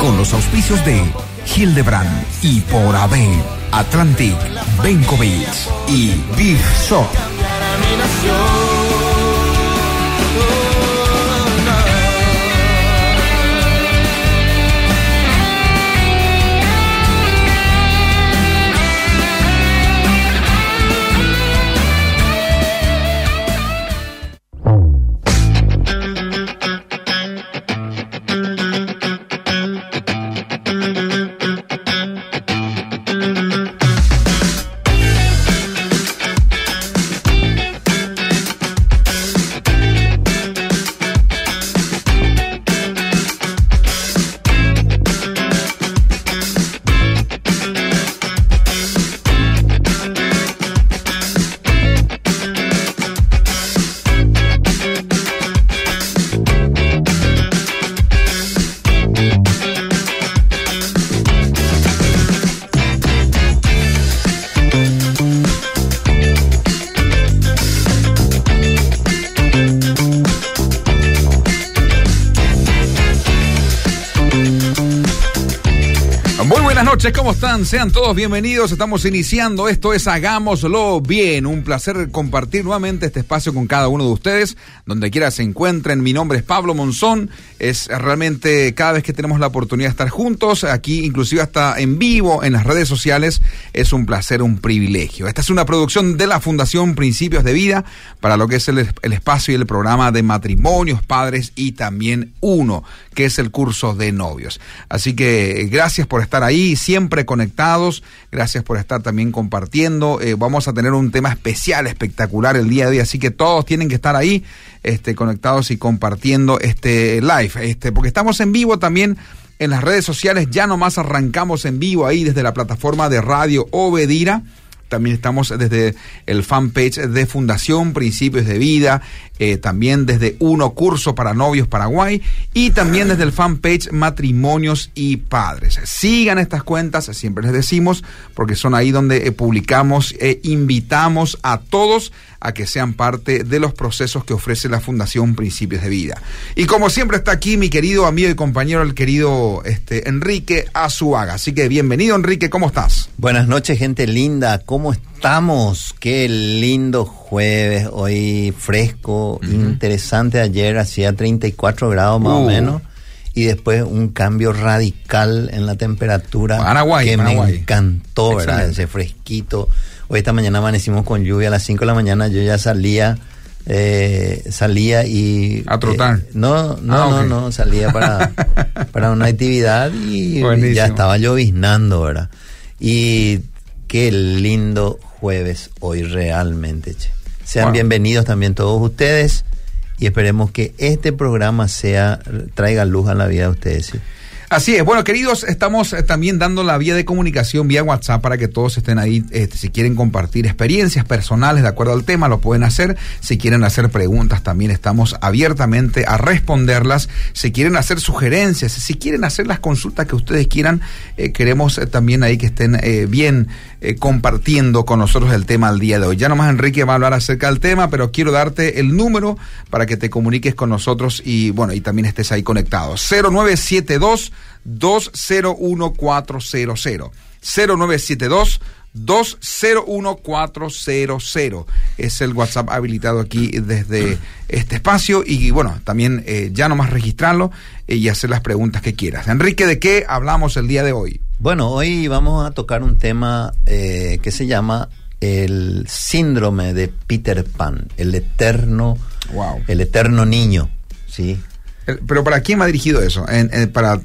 Con los auspicios de Hildebrand y por AB, Atlantic, Benkovic y Big Shop. Muy buenas noches, ¿cómo están? Sean todos bienvenidos. Estamos iniciando. Esto es Hagámoslo Bien. Un placer compartir nuevamente este espacio con cada uno de ustedes. Donde quiera se encuentren. Mi nombre es Pablo Monzón. Es realmente cada vez que tenemos la oportunidad de estar juntos, aquí inclusive hasta en vivo en las redes sociales, es un placer, un privilegio. Esta es una producción de la Fundación Principios de Vida para lo que es el, espacio y el programa de matrimonios, padres y también uno, que es el curso de novios. Así que eh, gracias por estar ahí, siempre conectados, gracias por estar también compartiendo. Eh, vamos a tener un tema especial, espectacular el día de hoy, así que todos tienen que estar ahí este, conectados y compartiendo este live, este, porque estamos en vivo también en las redes sociales, ya nomás arrancamos en vivo ahí desde la plataforma de Radio Obedira. También estamos desde el fanpage de Fundación Principios de Vida, eh, también desde Uno Curso para Novios Paraguay y también desde el fanpage Matrimonios y Padres. Sigan estas cuentas, siempre les decimos, porque son ahí donde eh, publicamos e invitamos a todos a que sean parte de los procesos que ofrece la Fundación Principios de Vida. Y como siempre está aquí mi querido amigo y compañero, el querido este, Enrique Azuaga. Así que bienvenido Enrique, ¿cómo estás? Buenas noches, gente linda. ¿Cómo estamos? Qué lindo jueves, hoy fresco, interesante. Ayer hacía 34 grados más Uh. o menos. Y después un cambio radical en la temperatura Paraguay, que Paraguay. me encantó, ¿verdad? Excelente. Ese fresquito. Hoy esta mañana amanecimos con lluvia a las 5 de la mañana. Yo ya salía, eh, salía y... A trotar. eh, no, no, Ah, no, no, salía para, para una actividad y Buenísimo. ya estaba lloviznando, ¿verdad? Y qué lindo jueves hoy realmente, che. Sean Wow. bienvenidos también todos ustedes y esperemos que este programa sea traiga luz a la vida de ustedes. ¿sí? Así es. Bueno, queridos, estamos eh, también dando la vía de comunicación vía WhatsApp para que todos estén ahí. este, si quieren compartir experiencias personales de acuerdo al tema, lo pueden hacer. Si quieren hacer preguntas, también estamos abiertamente a responderlas. Si quieren hacer sugerencias, si quieren hacer las consultas que ustedes quieran, eh, queremos eh, también ahí que estén bien eh, compartiendo con nosotros el tema al día de hoy. Ya nomás Enrique va a hablar acerca del tema, pero quiero darte el número para que te comuniques con nosotros y bueno, y también estés ahí conectado. 0972 201400 0972 201400 es el WhatsApp habilitado aquí desde este espacio y bueno, también eh, ya nomás registrarlo eh, y hacer las preguntas que quieras. Enrique, ¿de qué hablamos el día de hoy? Bueno, hoy vamos a tocar un tema eh, que se llama el síndrome de Peter Pan, el eterno, Wow. el eterno niño, ¿sí? Eh, Pero ¿para quién va dirigido eso? ¿En- en- ¿Para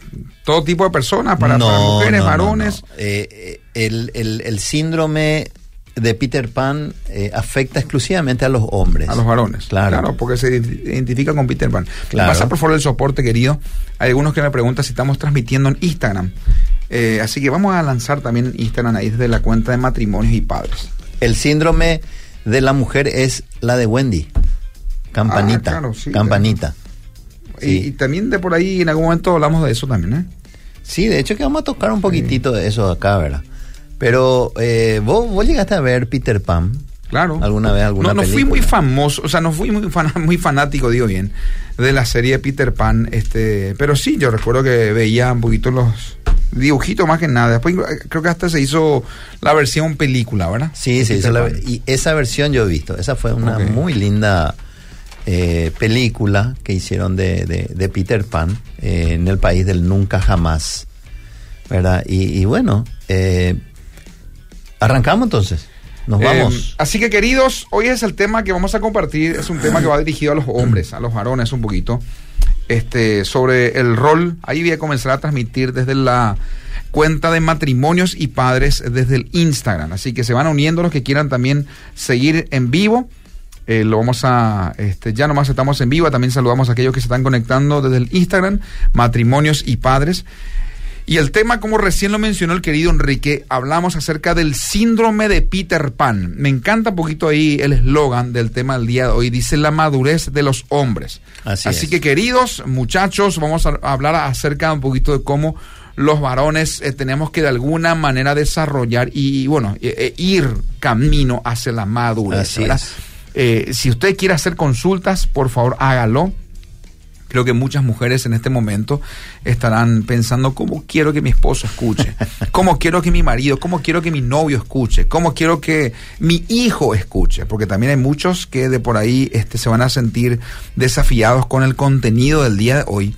todo tipo de personas? ¿Para, para mujeres, no, varones? no. Eh, eh, el, el- el síndrome de Peter Pan eh, afecta exclusivamente a los hombres. A los varones. Claro. porque se identifica con Peter Pan. Claro. Pasa por favor el soporte, querido. Hay algunos que me preguntan si estamos transmitiendo en Instagram. Eh, así que vamos a lanzar también Instagram ahí desde la cuenta de matrimonios y padres. El síndrome de la mujer es la de Wendy. Campanita. Ah, claro, sí, campanita. Y, Sí. y también de por ahí en algún momento hablamos de eso también, ¿eh? Sí, de hecho que vamos a tocar un poquitito de eso acá, ¿verdad? Pero eh, ¿vos, vos llegaste a ver Peter Pan. Claro. ¿Alguna vez alguna No, no fui muy famoso, o sea, no fui muy, fan- muy fanático, digo bien, de la serie Peter Pan, este, pero sí, yo recuerdo que veía un poquito los dibujitos más que nada. Después eh, creo que hasta se hizo la versión película, ¿verdad? Sí, sí, Peter esa la- y esa versión yo he visto. Esa fue una muy linda eh, película que hicieron de, de- de Peter Pan eh, en el país del nunca jamás. ¿Verdad? Y, y bueno, eh, arrancamos entonces. Nos Eh, vamos. así que queridos, hoy es el tema que vamos a compartir, es un tema que va dirigido a los hombres, a los varones un poquito, este, sobre el rol. Ahí voy a comenzar a transmitir desde la cuenta de matrimonios y padres desde el Instagram. Así que se van uniendo los que quieran también seguir en vivo. Eh, lo vamos a, este, ya nomás estamos en vivo. También saludamos a aquellos que se están conectando desde el Instagram, matrimonios y padres. Y el tema, como recién lo mencionó el querido Enrique, hablamos acerca del síndrome de Peter Pan. Me encanta un poquito ahí el eslogan del tema del día de hoy. Dice la madurez de los hombres. Así es. que, queridos muchachos, vamos a hablar acerca un poquito de cómo los varones eh, tenemos que de alguna manera desarrollar y, bueno, eh, eh, ir camino hacia la madurez. Así es. Eh, si usted quiere hacer consultas, por favor hágalo. Creo que muchas mujeres en este momento estarán pensando cómo quiero que mi esposo escuche, cómo quiero que mi marido, cómo quiero que mi novio escuche, cómo quiero que mi hijo escuche, porque también hay muchos que de por ahí este, se van a sentir desafiados con el contenido del día de hoy.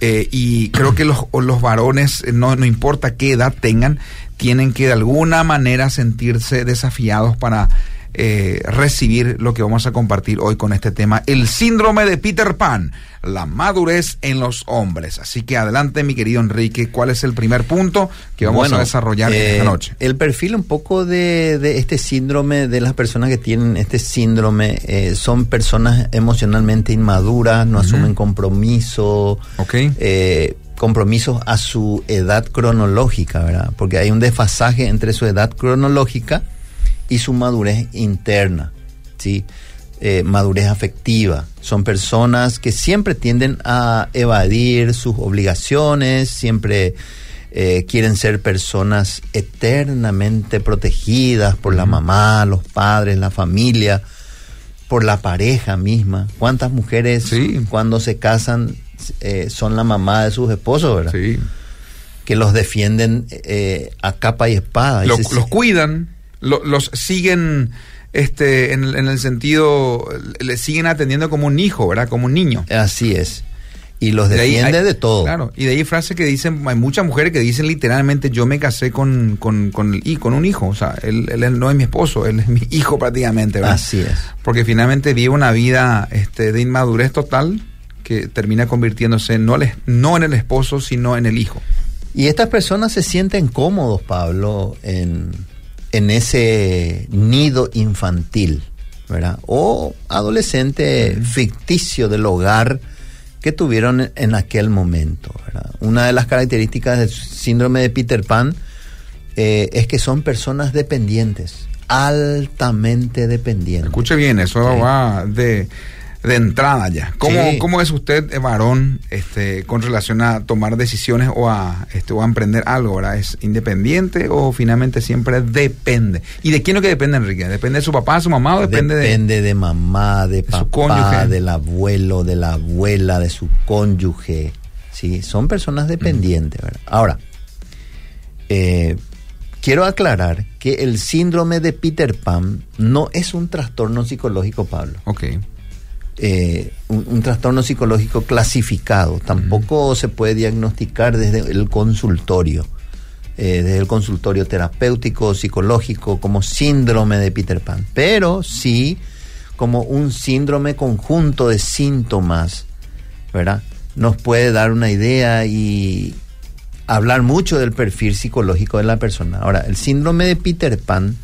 Eh, y creo que los, los varones, eh, no, no importa qué edad tengan, tienen que de alguna manera sentirse desafiados para eh, recibir lo que vamos a compartir hoy con este tema, el síndrome de Peter Pan, la madurez en los hombres. Así que adelante, mi querido Enrique, ¿cuál es el primer punto que vamos Bueno, a desarrollar eh, esta noche? El perfil un poco de, de este síndrome, de las personas que tienen este síndrome, eh, son personas emocionalmente inmaduras, no asumen compromiso, Ok. eh, compromisos a su edad cronológica, ¿verdad? Porque hay un desfasaje entre su edad cronológica y su madurez interna, ¿sí? Eh, madurez afectiva. Son personas que siempre tienden a evadir sus obligaciones, siempre eh, quieren ser personas eternamente protegidas por la mamá, los padres, la familia, por la pareja misma. ¿Cuántas mujeres Sí. cuando se casan eh, son la mamá de sus esposos, verdad? Sí. Que los defienden a capa y espada. Y Lo- se- los cuidan, lo- los siguen este, en, el- en el sentido, le siguen atendiendo como un hijo, ¿verdad? Como un niño. Así es. Y los De ahí defiende hay- de todo. Claro, y de ahí frases que dicen, hay muchas mujeres que dicen literalmente, yo me casé con, con, y con un hijo, o sea, él, él no es mi esposo, él es mi hijo prácticamente, ¿verdad? Así es. Porque finalmente vive una vida este, de inmadurez total que termina convirtiéndose no, al es- no en el esposo, sino en el hijo. Y estas personas se sienten cómodos, Pablo, en, en ese nido infantil, ¿verdad? O adolescente ficticio del hogar que tuvieron en, en aquel momento, ¿verdad? Una de las características del síndrome de Peter Pan eh, es que son personas dependientes, altamente dependientes. Escuche bien, eso Sí. va de, de entrada ya. ¿Cómo, Sí. ¿Cómo es usted, eh, varón, este, con relación a tomar decisiones o a, este, o a emprender algo? ¿verdad? ¿Es independiente o finalmente siempre depende? ¿Y de quién es lo que depende, Enrique? ¿Depende de su papá, su mamá o depende, Depende de, mamá, de, su papá, cónyuge. del abuelo, de la abuela, de su cónyuge. Sí, son personas dependientes. ¿verdad? Ahora, eh, quiero aclarar que el síndrome de Peter Pan no es un trastorno psicológico, Pablo. de...? Ok. Eh, un, un trastorno psicológico clasificado. Tampoco se puede diagnosticar desde el consultorio, eh, desde el consultorio terapéutico, psicológico, como síndrome de Peter Pan. Pero sí como un síndrome conjunto de síntomas, ¿verdad? Nos puede dar una idea y hablar mucho del perfil psicológico de la persona. Ahora, el síndrome de Peter Pan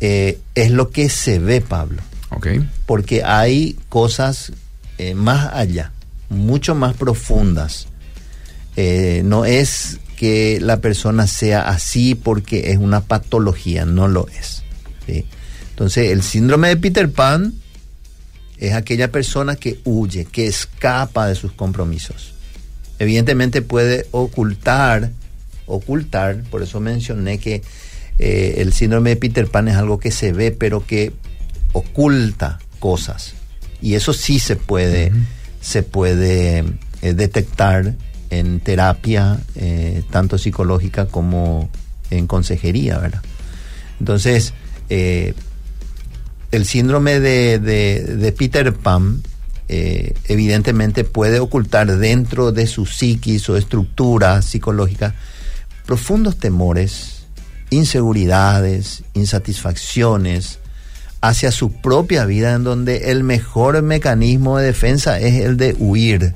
eh, es lo que se ve, Pablo. Ok. Porque hay cosas eh, más allá, mucho más profundas. Eh, no es que la persona sea así porque es una patología, no lo es. Entonces, el síndrome de Peter Pan es aquella persona que huye, que escapa de sus compromisos. Evidentemente puede ocultar, ocultar, por eso mencioné que eh, el síndrome de Peter Pan es algo que se ve, pero que oculta cosas. Y eso sí se puede, se puede eh, detectar en terapia, eh, tanto psicológica como en consejería, ¿verdad? Entonces, eh, el síndrome de, de- de Peter Pan eh, evidentemente puede ocultar dentro de su psiquis o estructura psicológica profundos temores, inseguridades, insatisfacciones hacia su propia vida en donde el mejor mecanismo de defensa es el de huir.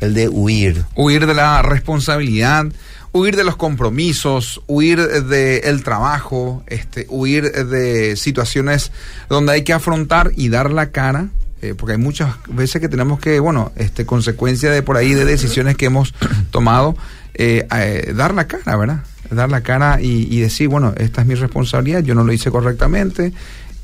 El de huir. Huir de la responsabilidad, huir de los compromisos, huir del trabajo, este, huir de situaciones donde hay que afrontar y dar la cara. eh, porque hay muchas veces que tenemos que, bueno, este, consecuencia de por ahí de decisiones que hemos tomado, eh, eh, dar la cara, ¿verdad? Dar la cara y, y decir, bueno, esta es mi responsabilidad, yo no lo hice correctamente.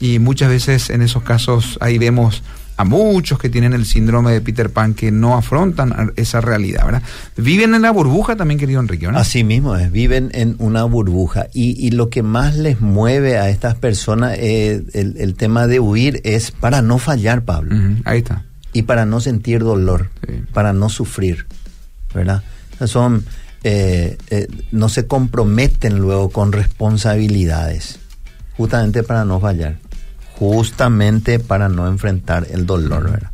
Y muchas veces en esos casos ahí vemos a muchos que tienen el síndrome de Peter Pan que no afrontan esa realidad, ¿verdad? Viven en la burbuja también, querido Enrique, ¿verdad? Así mismo es, viven en una burbuja y, y lo que más les mueve a estas personas, eh, el, el tema de huir es para no fallar, Pablo, ahí está. y para no sentir dolor, Sí. para no sufrir, ¿verdad? O sea, Son, eh, eh, no se comprometen luego con responsabilidades, justamente para no fallar, justamente para no enfrentar el dolor, ¿verdad?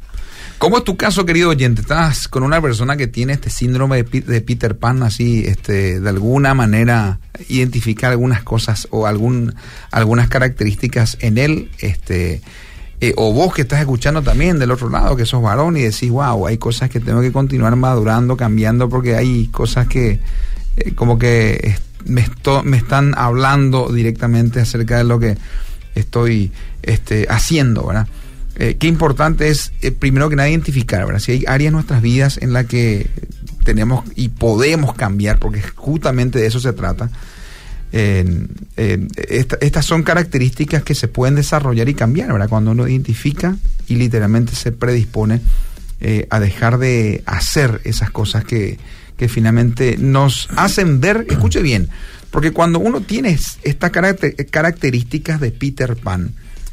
¿Cómo es tu caso, querido oyente? Estás con una persona que tiene este síndrome de, Peter Pan, así, este, de alguna manera identificar algunas cosas o algún, algunas características en él, este, eh, o vos que estás escuchando también del otro lado, que sos varón y decís, wow, hay cosas que tengo que continuar madurando, cambiando, porque hay cosas que eh, como que me, me están hablando directamente acerca de lo que estoy este, haciendo, ¿verdad? Eh, qué importante es, primero que nada, identificar, ¿verdad? Si hay áreas en nuestras vidas en las que tenemos y podemos cambiar, porque justamente de eso se trata. Estas son características que se pueden desarrollar y cambiar, ¿verdad? Cuando uno identifica y literalmente se predispone eh, a dejar de hacer esas cosas que, que finalmente nos hacen ver, escuche bien, porque cuando uno tiene es- estas caracter- características de Peter Pan,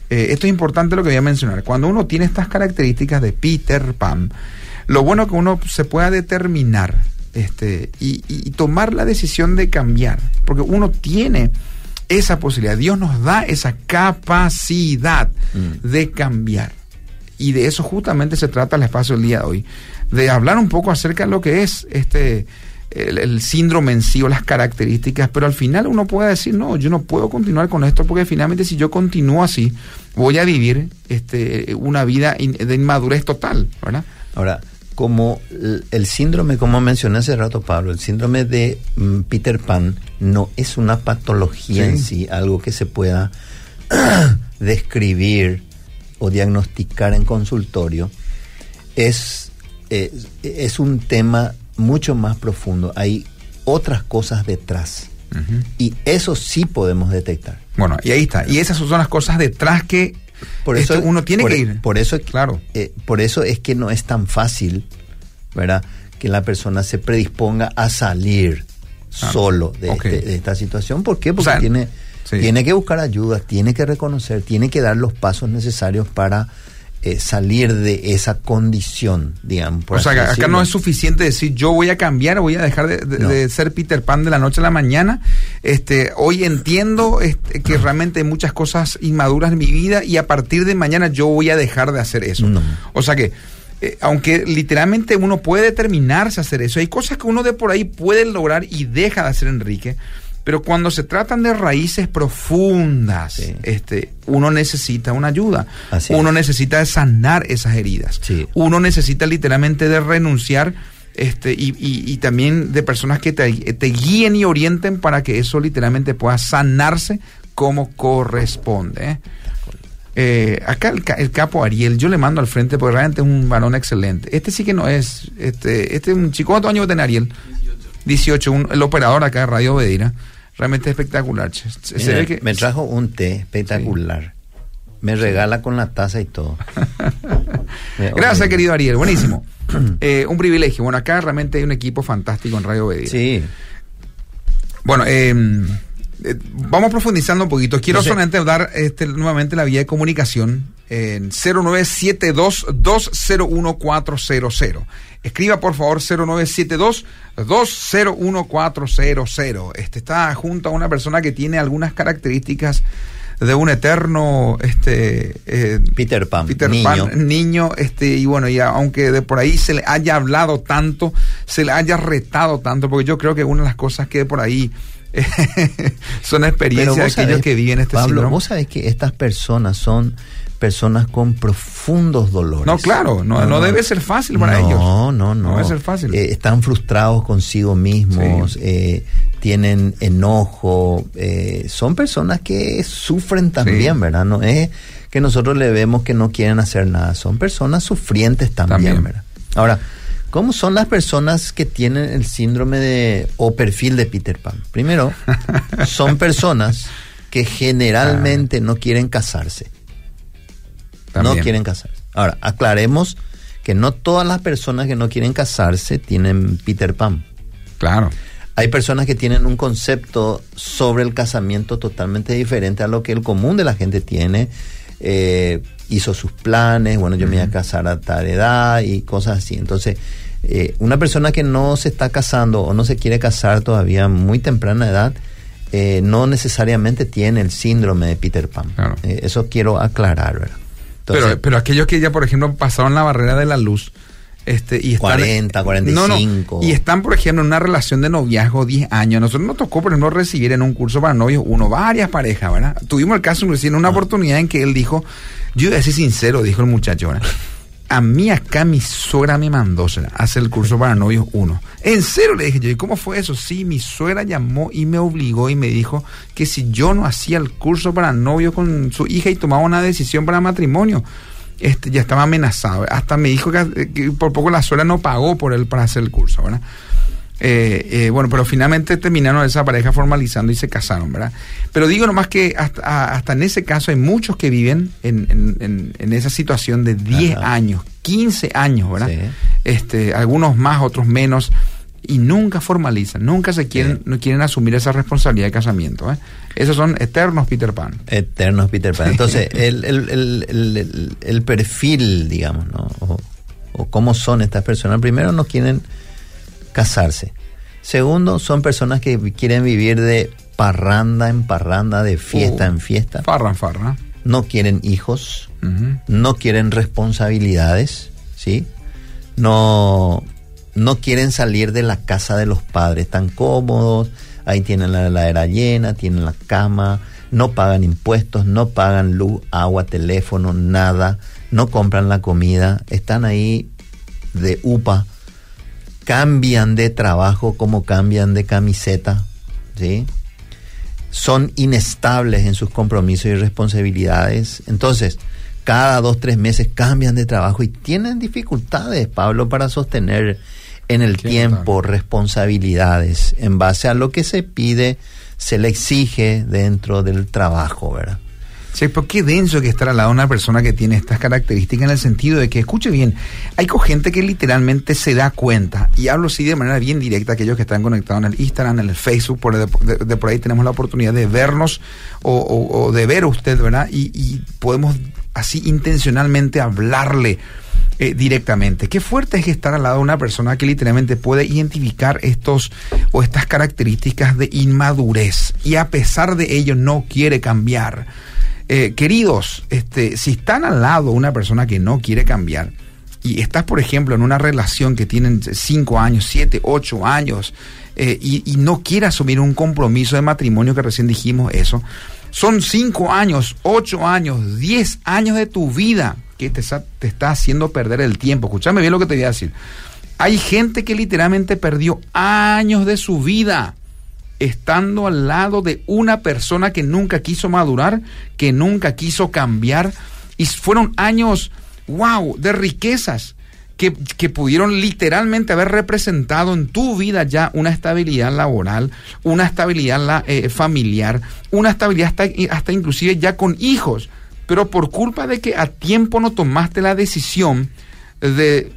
eh, esto es importante lo que voy a mencionar, cuando uno tiene estas características de Peter Pan, lo bueno que uno se pueda determinar este, y, y tomar la decisión de cambiar, porque uno tiene esa posibilidad, Dios nos da esa capacidad Mm. de cambiar. Y de eso justamente se trata el espacio del día de hoy, de hablar un poco acerca de lo que es este el, el síndrome en sí o las características, pero al final uno puede decir, no, yo no puedo continuar con esto porque finalmente si yo continúo así, voy a vivir este, una vida in- de inmadurez total, ¿verdad? Ahora, como el, síndrome, como mencioné hace rato, Pablo, el síndrome de mm, Peter Pan no es una patología Sí. en sí, algo que se pueda describir o diagnosticar en consultorio. Es, eh, es un tema mucho más profundo. Hay otras cosas detrás. Y eso sí podemos detectar. Bueno, y ahí está. Y esas son las cosas detrás que Por eso uno tiene por- que ir. Por eso, Claro. eh, por eso es que no es tan fácil, ¿verdad? Que la persona se predisponga a salir solo de, este- de esta situación. ¿Por qué? Porque sea, tiene, sí. tiene que buscar ayuda, tiene que reconocer, tiene que dar los pasos necesarios para eh, salir de esa condición, digamos. por O sea, acá decirlo. no es suficiente decir yo voy a cambiar, voy a dejar de, de- No. de ser Peter Pan de la noche a la mañana. Este, hoy entiendo este, que realmente hay muchas cosas inmaduras en mi vida y a partir de mañana yo voy a dejar de hacer eso. No. O sea que, eh, aunque literalmente uno puede determinarse a hacer eso, hay cosas que uno de por ahí puede lograr y deja de hacer Enrique. Pero cuando se tratan de raíces profundas, Sí. este, uno necesita una ayuda. Así uno es. necesita sanar esas heridas. Sí. Uno necesita literalmente de renunciar este, y, y- y también de personas que te, te guíen y orienten para que eso literalmente pueda sanarse como corresponde. ¿eh? Eh, acá el, ca- el capo Ariel, yo le mando al frente porque realmente es un varón excelente. Este sí que no es, este, este es un chico, ¿cuántos años va a tener Ariel? 18, un- el operador acá de Radio Bedira. Realmente espectacular. che. Se, se Mira, ve que, me trajo un té espectacular. Me regala con la taza y todo. Gracias, querido Ariel, buenísimo. Eh, un privilegio. Bueno, acá realmente hay un equipo fantástico en Radio Bedira. Sí, Bueno, eh, eh, vamos profundizando un poquito. Quiero No sé. solamente dar este, nuevamente la vía de comunicación en 0972-201-400. Escriba por favor 0972-201-400. Este está junto a una persona que tiene algunas características de un eterno este eh, Peter Pan, Peter niño. Pan, niño, este, y bueno, ya aunque de por ahí se le haya hablado tanto, se le haya retado tanto, porque yo creo que una de las cosas que de por ahí son experiencias de aquellos sabés, que viven este Pablo, síndrome. vos sabés que estas personas son personas con profundos dolores. No, claro, no, no debe ser fácil para no, ellos. No, no, No debe ser fácil. Eh, están frustrados consigo mismos, Sí. eh, tienen enojo, eh, son personas que sufren también, Sí. ¿verdad? No es que nosotros le vemos que no quieren hacer nada, son personas sufrientes también, También. ¿verdad? Ahora, ¿cómo son las personas que tienen el síndrome de o perfil de Peter Pan? Primero, son personas que generalmente no quieren casarse También. no quieren casarse. Ahora, aclaremos que no todas las personas que no quieren casarse tienen Peter Pan. Claro. Hay personas que tienen un concepto sobre el casamiento totalmente diferente a lo que el común de la gente tiene. Eh, hizo sus planes, bueno, yo me voy a casar a tal edad y cosas así. Entonces, eh, una persona que no se está casando o no se quiere casar todavía a muy temprana edad, eh, no necesariamente tiene el síndrome de Peter Pan. Claro. Eh, eso quiero aclarar, ¿verdad? Entonces, pero, pero aquellos que ya, por ejemplo, pasaron la barrera de la luz, este, y están, 40, 45. y están, por ejemplo, en una relación de noviazgo 10 años. Nosotros nos tocó, por ejemplo, recibir en un curso para novios uno, varias parejas, ¿verdad? Tuvimos el caso, recién una oportunidad en que él dijo, yo voy a ser sincero, dijo el muchacho, ¿verdad? A mí acá mi suegra me mandó hacer el curso para novios uno. En serio le dije yo, ¿y cómo fue eso? Sí, mi suegra llamó y me obligó y me dijo que si yo no hacía el curso para novios con su hija y tomaba una decisión para matrimonio, este, ya estaba amenazado. Hasta me dijo que, que por poco la suegra no pagó por él para hacer el curso, ¿verdad? Eh, eh, bueno, pero finalmente terminaron esa pareja formalizando y se casaron, ¿verdad? Pero digo nomás que hasta, hasta en ese caso hay muchos que viven en, en- en- en esa situación de 10 Ajá. años, 15 años, ¿verdad? Sí. Este, algunos más, otros menos, y nunca formalizan, nunca se quieren, no quieren asumir esa responsabilidad de casamiento. ¿eh? Esos son eternos Peter Pan. Eternos Peter Pan. Entonces, el, el- el- el- el- el perfil, digamos, ¿no? O, o cómo son estas personas. Primero, no quieren casarse. Segundo, son personas que quieren vivir de parranda en parranda, de fiesta Uh, en fiesta. Farra, farra. No quieren hijos, no quieren responsabilidades, ¿sí? No, no quieren salir de la casa de los padres, tan cómodos, ahí tienen la heladera llena, tienen la cama, no pagan impuestos, no pagan luz, agua, teléfono, nada, no compran la comida, están ahí de upa, cambian de trabajo como cambian de camiseta, ¿sí? son inestables en sus compromisos y responsabilidades. Entonces, cada dos, tres meses cambian de trabajo y tienen dificultades, Pablo, para sostener en el tiempo responsabilidades en base a lo que se pide, se le exige dentro del trabajo, ¿verdad? Sí, pero qué denso que estar al lado de una persona que tiene estas características en el sentido de que, escuche bien, hay gente que literalmente se da cuenta, y hablo así de manera bien directa, aquellos que están conectados en el Instagram, en el Facebook, por de, por ahí tenemos la oportunidad de vernos o, de ver a usted, ¿verdad? Y, y podemos así intencionalmente hablarle eh, directamente. Qué fuerte es estar al lado de una persona que literalmente puede identificar estos o estas características de inmadurez y a pesar de ello no quiere cambiar. Eh, queridos, este, si están al lado una persona que no quiere cambiar y estás, por ejemplo, en una relación que tienen 5 años, 7, 8 años eh, y, no quiere asumir un compromiso de matrimonio, que recién dijimos eso, son 5 años, 8 años, 10 años de tu vida que te, te está haciendo perder el tiempo. Escúchame bien lo que te voy a decir. Hay gente que literalmente perdió años de su vida estando al lado de una persona que nunca quiso madurar, que nunca quiso cambiar. Y fueron años, wow, de riquezas que, que, pudieron literalmente haber representado en tu vida ya una estabilidad laboral, una estabilidad eh, familiar, una estabilidad hasta, hasta inclusive ya con hijos. Pero por culpa de que a tiempo no tomaste la decisión de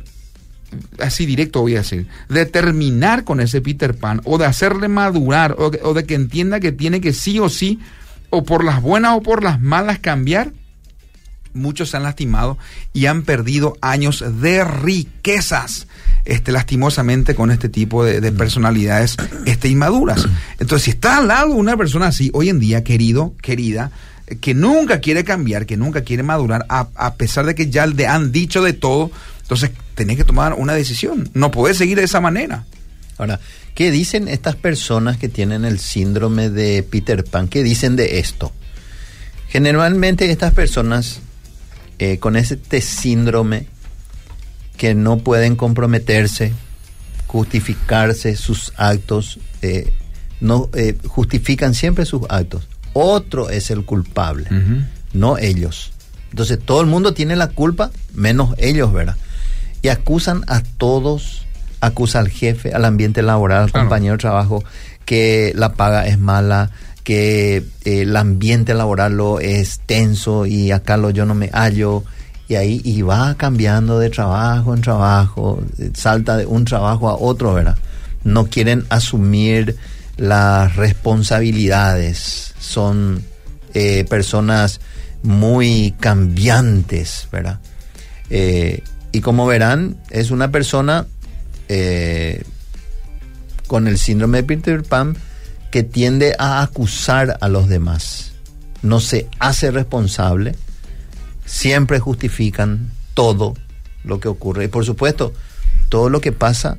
así directo voy a decir, de terminar con ese Peter Pan o de hacerle madurar o, o, de que entienda que tiene que sí o sí, o por las buenas o por las malas cambiar, muchos se han lastimado y han perdido años de riquezas. Este, lastimosamente con este tipo de, de personalidades este, inmaduras. Entonces, si está al lado una persona así, hoy en día, querido, querida, que nunca quiere cambiar, que nunca quiere madurar, a, a pesar de que ya le han dicho de todo, entonces tenés que tomar una decisión. No podés seguir de esa manera. Ahora, ¿qué dicen estas personas que tienen el síndrome de Peter Pan? ¿Qué dicen de esto? Generalmente estas personas eh, con este síndrome que no pueden comprometerse, justificarse sus actos, eh, no eh, justifican siempre sus actos. Otro es el culpable, uh -huh. no ellos. Entonces todo el mundo tiene la culpa, menos ellos, ¿verdad? Y acusan a todos, acusa al jefe, al ambiente laboral, al claro. compañero de trabajo, que la paga es mala, que eh, el ambiente laboral lo es tenso y acá lo yo no me hallo y ahí y va cambiando de trabajo en trabajo, salta de un trabajo a otro, ¿verdad? No quieren asumir las responsabilidades, son eh, personas muy cambiantes, ¿verdad? Eh, y como verán, es una persona eh, con el síndrome de Peter Pan que tiende a acusar a los demás. No se hace responsable, siempre justifican todo lo que ocurre. Y por supuesto, todo lo que pasa,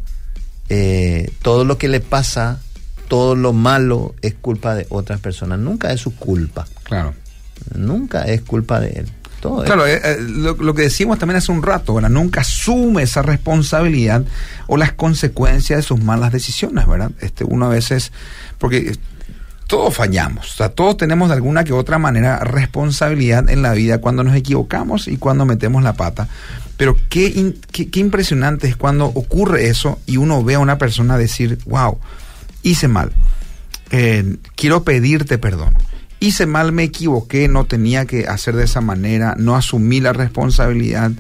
eh, todo lo que le pasa, todo lo malo es culpa de otras personas. Nunca es su culpa. Claro. Nunca es culpa de él. Claro, eh, eh, lo, lo, que decimos también hace un rato, ¿verdad? Nunca asume esa responsabilidad o las consecuencias de sus malas decisiones, ¿verdad? Este, uno a veces, porque todos fallamos, o sea, todos tenemos de alguna que otra manera responsabilidad en la vida cuando nos equivocamos y cuando metemos la pata. Pero qué impresionante es cuando ocurre eso y uno ve a una persona decir, wow, hice mal, eh, quiero pedirte perdón hice mal, me equivoqué, no tenía que hacer de esa manera, no asumí la responsabilidad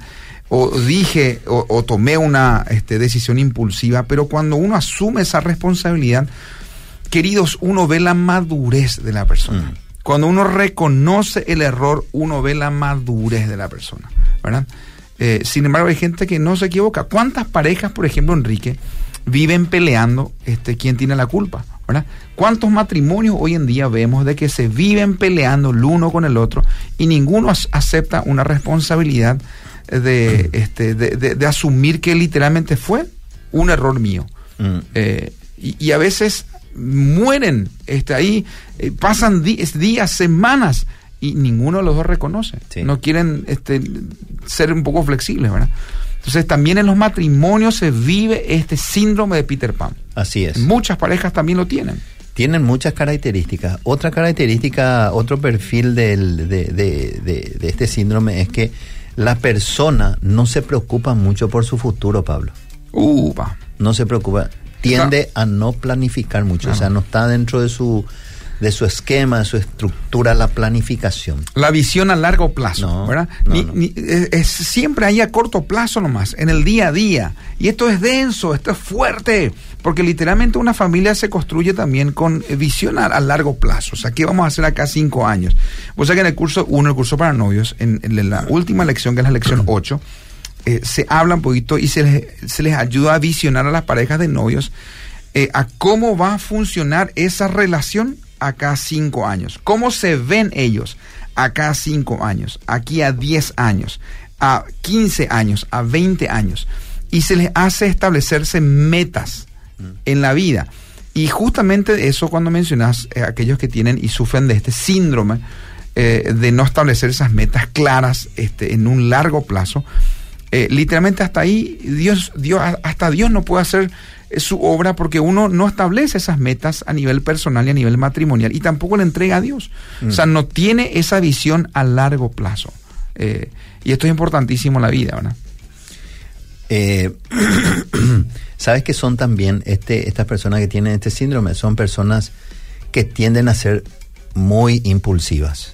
o dije o, o tomé una este, decisión impulsiva, pero cuando uno asume esa responsabilidad, queridos, uno ve la madurez de la persona. Mm. Cuando uno reconoce el error, uno ve la madurez de la persona, ¿verdad? Eh, sin embargo, hay gente que no se equivoca. ¿Cuántas parejas, por ejemplo, Enrique, viven peleando este, quién tiene la culpa? ¿Verdad? ¿Cuántos matrimonios hoy en día vemos de que se viven peleando el uno con el otro y ninguno acepta una responsabilidad de, este, de, de, de asumir que literalmente fue un error mío? Mm. Eh, y, y, a veces mueren este, ahí, eh, pasan días, semanas y ninguno de los dos reconoce. Sí. No quieren este, ser un poco flexibles, ¿verdad? Entonces también en los matrimonios se vive este síndrome de Peter Pan. Así es. Muchas parejas también lo tienen. Tienen muchas características. Otra característica, otro perfil del, de, de, de, de, este síndrome es que la persona no se preocupa mucho por su futuro, Pablo. Upa. No se preocupa. Tiende a no planificar mucho. Claro. O sea, no está dentro de su de su esquema, de su estructura, la planificación. La visión a largo plazo, no, ¿verdad? No, ni, no. Ni, es, siempre ahí a corto plazo nomás, en el día a día. Y esto es denso, esto es fuerte, porque literalmente una familia se construye también con visión a, a largo plazo. O sea, ¿qué vamos a hacer acá cinco años? O sea que en el curso uno, el curso para novios, en, en la última lección, que es la lección 8, eh, se habla un poquito y se les, se les ayuda a visionar a las parejas de novios eh, a cómo va a funcionar esa relación acá cinco años? ¿Cómo se ven ellos acá cinco años, aquí a 10 años, a 15 años, a 20 años? Y se les hace establecerse metas en la vida. Y justamente eso cuando mencionas eh, aquellos que tienen y sufren de este síndrome eh, de no establecer esas metas claras este, en un largo plazo, eh, literalmente hasta ahí, Dios, Dios, hasta Dios no puede hacer su obra porque uno no establece esas metas a nivel personal y a nivel matrimonial y tampoco le entrega a Dios. O sea, no tiene esa visión a largo plazo. Eh, y esto es importantísimo en la vida, ¿verdad? Eh, Sabes que son también este, estas personas que tienen este síndrome, son personas que tienden a ser muy impulsivas.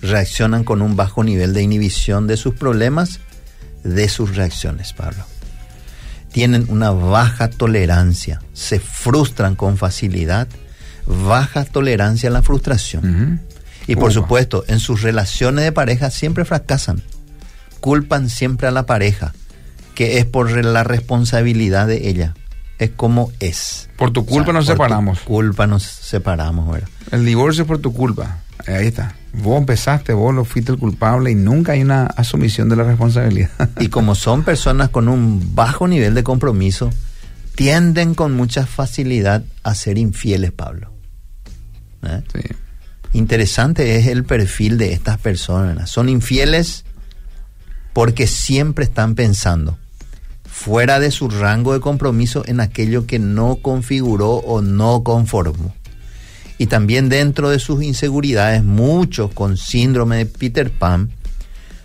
Reaccionan con un bajo nivel de inhibición de sus problemas, de sus reacciones, Pablo. Tienen una baja tolerancia, se frustran con facilidad, baja tolerancia a la frustración. Y por supuesto, en sus relaciones de pareja siempre fracasan. Culpan siempre a la pareja, que es por la responsabilidad de ella. Es como es. Por tu culpa O sea, nos por tu separamos. culpa nos separamos, ¿verdad? El divorcio es por tu culpa. Ahí está. Vos empezaste, vos lo fuiste el culpable y nunca hay una asumición de la responsabilidad. Y como son personas con un bajo nivel de compromiso, tienden con mucha facilidad a ser infieles, Pablo. ¿Eh? Sí. Interesante es el perfil de estas personas. Son infieles porque siempre están pensando fuera de su rango de compromiso en aquello que no configuró o no conformó. Y también dentro de sus inseguridades, muchos con síndrome de Peter Pan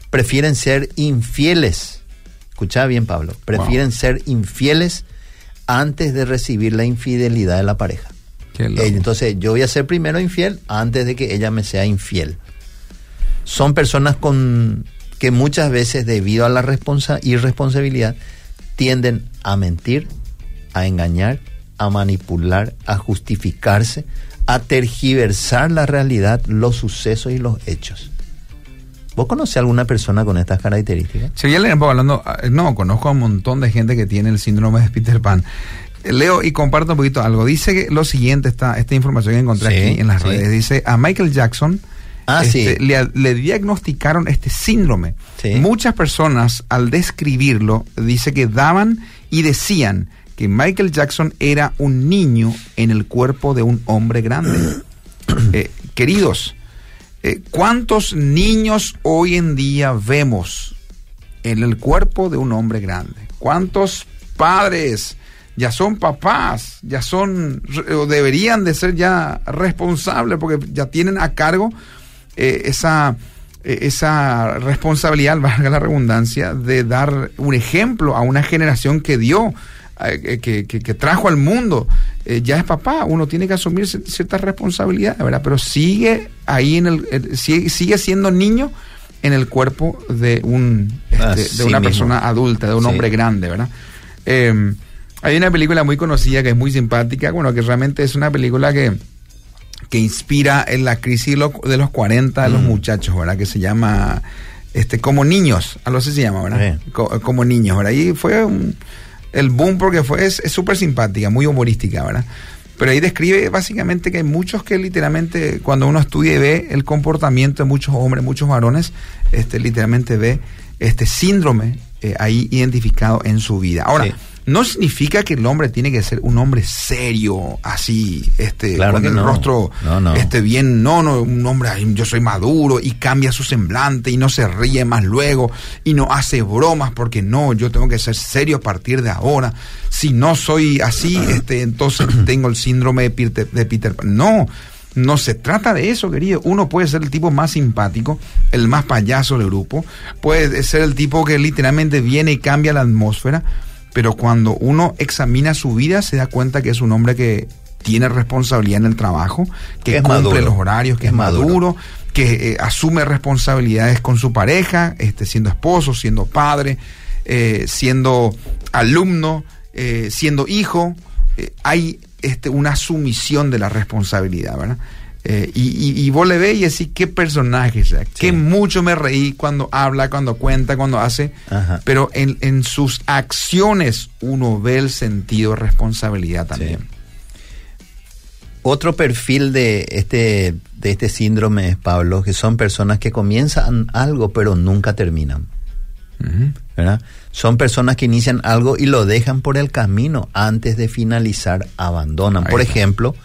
prefieren ser infieles. Escucha bien, Pablo. Prefieren ser infieles antes de recibir la infidelidad de la pareja. Eh, Entonces yo voy a ser primero infiel antes de que ella me sea infiel. Son personas con que muchas veces debido a la responsa- irresponsabilidad tienden a mentir, a engañar, a manipular, a justificarse, a tergiversar la realidad, los sucesos y los hechos. ¿Vos conocés alguna persona con estas características? Si ya le hablando, eh, no, conozco a un montón de gente que tiene el síndrome de Peter Pan. Leo y comparto un poquito algo. Dice que lo siguiente, esta, esta información que encontré Sí, aquí en las sí. redes. Dice, a Michael Jackson Ah, este, sí. le, le diagnosticaron este síndrome. Sí. Muchas personas al describirlo, dice que daban y decían que Michael Jackson era un niño en el cuerpo de un hombre grande. Eh, queridos, eh, ¿cuántos niños hoy en día vemos en el cuerpo de un hombre grande? ¿Cuántos padres ya son papás, ya son, o deberían de ser ya responsables porque ya tienen a cargo eh, esa, esa responsabilidad, valga la redundancia, de dar un ejemplo a una generación que dio, que, que- que trajo al mundo? Eh, ya es papá, uno tiene que asumir ci- ciertas responsabilidades, ¿verdad? Pero sigue ahí en el, sigue, sigue siendo niño en el cuerpo de un este, Así de una mismo. persona adulta, de un Sí. hombre grande, ¿verdad? Eh, hay una película muy conocida que es muy simpática, bueno, que realmente es una película que, que inspira en la crisis de los, de los 40 de los Mm. muchachos, ¿verdad? Que se llama este Como Niños, algo así se llama, ¿verdad? Co- como Niños, ¿verdad? Y fue un- el boom porque fue es súper simpática, muy humorística, ¿verdad? Pero ahí describe básicamente que hay muchos que literalmente cuando uno estudia y ve el comportamiento de muchos hombres, muchos varones, este literalmente ve este síndrome eh, ahí identificado en su vida. Ahora. No significa que el hombre tiene que ser un hombre serio, así, este, Claro con el no. rostro No, no. este bien, no, no, un hombre, "Ay, yo soy maduro y cambia su semblante y no se ríe más luego y no hace bromas porque no, yo tengo que ser serio a partir de ahora. Si no soy así, este, entonces tengo el síndrome de Peter, de Peter Pan. No, no se trata de eso, querido. Uno puede ser el tipo más simpático, el más payaso del grupo, puede ser el tipo que literalmente viene y cambia la atmósfera, pero cuando uno examina su vida se da cuenta que es un hombre que tiene responsabilidad en el trabajo, que cumple maduro. los horarios, que Es es maduro, maduro. que eh, asume responsabilidades con su pareja, este, siendo esposo, siendo padre, eh, siendo alumno, eh, siendo hijo. hay este, una sumisión de la responsabilidad, ¿verdad? Eh, y, y- y vos le ves y decís, qué personaje, o sea, que mucho me reí cuando habla, cuando cuenta, cuando hace, Ajá. pero en, en sus acciones uno ve el sentido de responsabilidad también. Otro perfil de este, de este síndrome, Pablo, que son personas que comienzan algo pero nunca terminan. ¿verdad? Son personas que inician algo y lo dejan por el camino antes de finalizar, abandonan. Por ejemplo,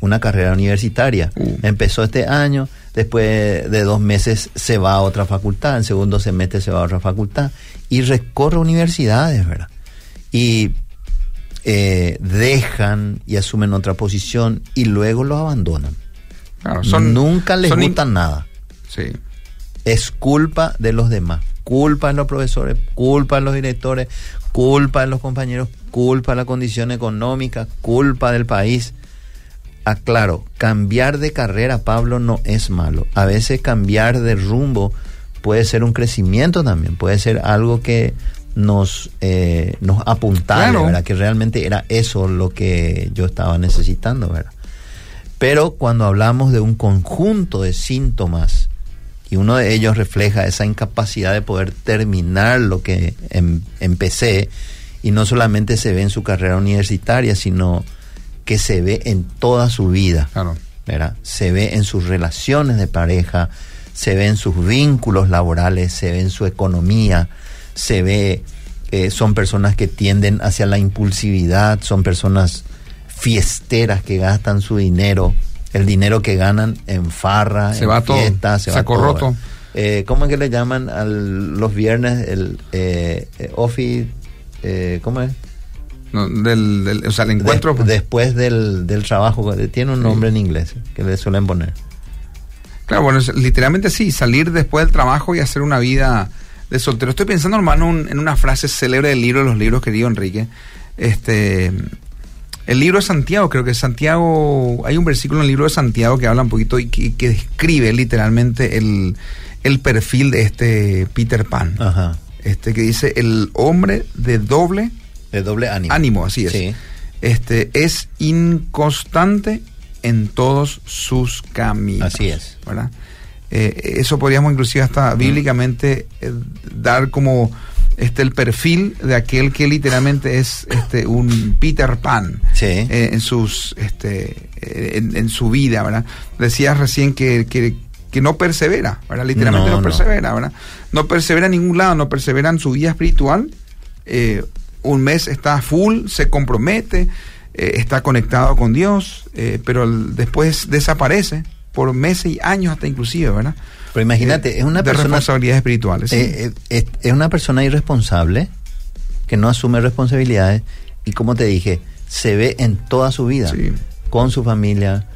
una carrera universitaria. Uh. Empezó este año, después de dos meses se va a otra facultad, en segundo semestre se va a otra facultad y recorre universidades, ¿verdad? Y eh, dejan y asumen otra posición y luego lo abandonan. Claro, son, Nunca les son gusta nada. Sí. Es culpa de los demás. Culpa de los profesores, culpa de los directores, culpa de los compañeros, culpa de la condición económica, culpa del país. Aclaro, cambiar de carrera, Pablo, no es malo. A veces cambiar de rumbo puede ser un crecimiento también, puede ser algo que nos, eh, nos apuntale, Claro. ¿verdad? Que realmente era eso lo que yo estaba necesitando, ¿verdad? Pero cuando hablamos de un conjunto de síntomas y uno de ellos refleja esa incapacidad de poder terminar lo que em- empecé y no solamente se ve en su carrera universitaria, sino que se ve en toda su vida. Claro. ¿verdad? Se ve en sus relaciones de pareja, se ve en sus vínculos laborales, se ve en su economía, se ve, eh, son personas que tienden hacia la impulsividad, son personas fiesteras que gastan su dinero, el dinero que ganan en farra, Se en va todo, fiesta, se va todo. Eh, ¿Cómo es que le llaman a los viernes el eh, eh, office? eh, ¿Cómo es? No, del, del- o sea, el encuentro. Des- después del, del trabajo, tiene un Sí. nombre en inglés que le suelen poner. Claro, bueno, es- literalmente sí, salir después del trabajo y hacer una vida de soltero. Estoy pensando, hermano, un- en una frase célebre del libro de los libros, querido Enrique. Este, el libro de Santiago, creo que Santiago, hay un versículo en el libro de Santiago que habla un poquito y que, que describe literalmente el, el perfil de este Peter Pan. Ajá. Este que dice, el hombre de doble De doble ánimo. ánimo, así es. Sí. Este es inconstante en todos sus caminos. Así es. ¿verdad? Eh, eso podríamos inclusive hasta bíblicamente eh, dar como este el perfil de aquel que literalmente es este un Peter Pan Sí. eh, en sus este en, en su vida, ¿verdad? Decías recién que, que, que no persevera, ¿verdad? Literalmente no, No, no. persevera, ¿verdad? No persevera en ningún lado, no persevera en su vida espiritual. Un mes está full, se compromete, eh, está conectado con Dios, eh, pero el- después desaparece por meses y años hasta inclusive, ¿verdad? Pero imagínate, Eh, es una de persona responsabilidades espirituales. sí. es, es una persona irresponsable que no asume responsabilidades y como te dije, se ve en toda su vida, Sí. con su familia,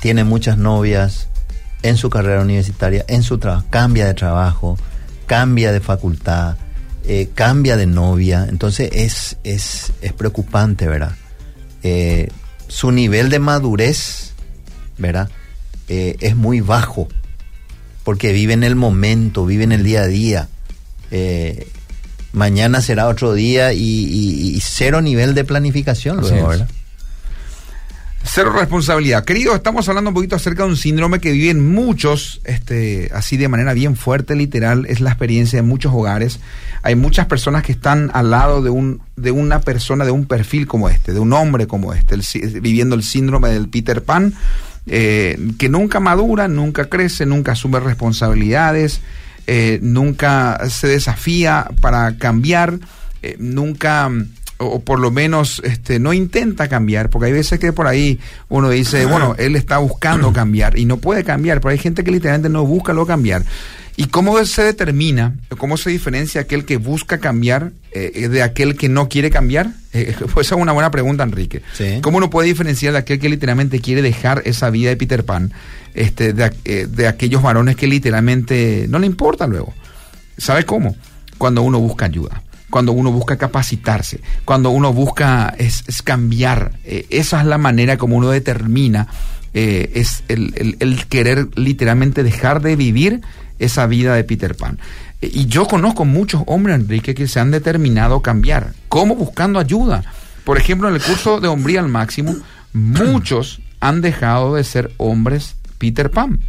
tiene muchas novias, en su carrera universitaria, en su trabajo, cambia de trabajo, cambia de facultad, eh, cambia de novia, entonces es, es, es preocupante, ¿verdad? Eh, su nivel de madurez, ¿verdad? Eh, es muy bajo porque vive en el momento, vive en el día a día. Mañana será otro día y, y- y cero nivel de planificación luego. ¿verdad? Cero responsabilidad. Querido, estamos hablando un poquito acerca de un síndrome que viven muchos, este, así de manera bien fuerte, literal, es la experiencia de muchos hogares. Hay muchas personas que están al lado de un, de una persona de un perfil como este, de un hombre como este, viviendo el síndrome del Peter Pan, eh, que nunca madura, nunca crece, nunca asume responsabilidades, eh, nunca se desafía para cambiar, eh, nunca o, por lo menos este no intenta cambiar, porque hay veces que por ahí uno dice, bueno, él está buscando cambiar y no puede cambiar, pero hay gente que literalmente no busca lo cambiar. ¿Y cómo se determina, cómo se diferencia aquel que busca cambiar eh, de aquel que no quiere cambiar? Eh, pues esa es una buena pregunta, Enrique. Sí. ¿Cómo uno puede diferenciar de aquel que literalmente quiere dejar esa vida de Peter Pan, este, de, eh, de aquellos varones que literalmente no le importa luego? ¿Sabe cómo? Cuando uno busca ayuda, cuando uno busca capacitarse, cuando uno busca es, cambiar. Eh, esa es la manera como uno determina, eh, es el querer literalmente dejar de vivir esa vida de Peter Pan. Eh, y yo conozco muchos hombres, Enrique, que se han determinado cambiar. ¿Cómo? Buscando ayuda. Por ejemplo, en el curso de Hombría al Máximo, muchos han dejado de ser hombres Peter Pan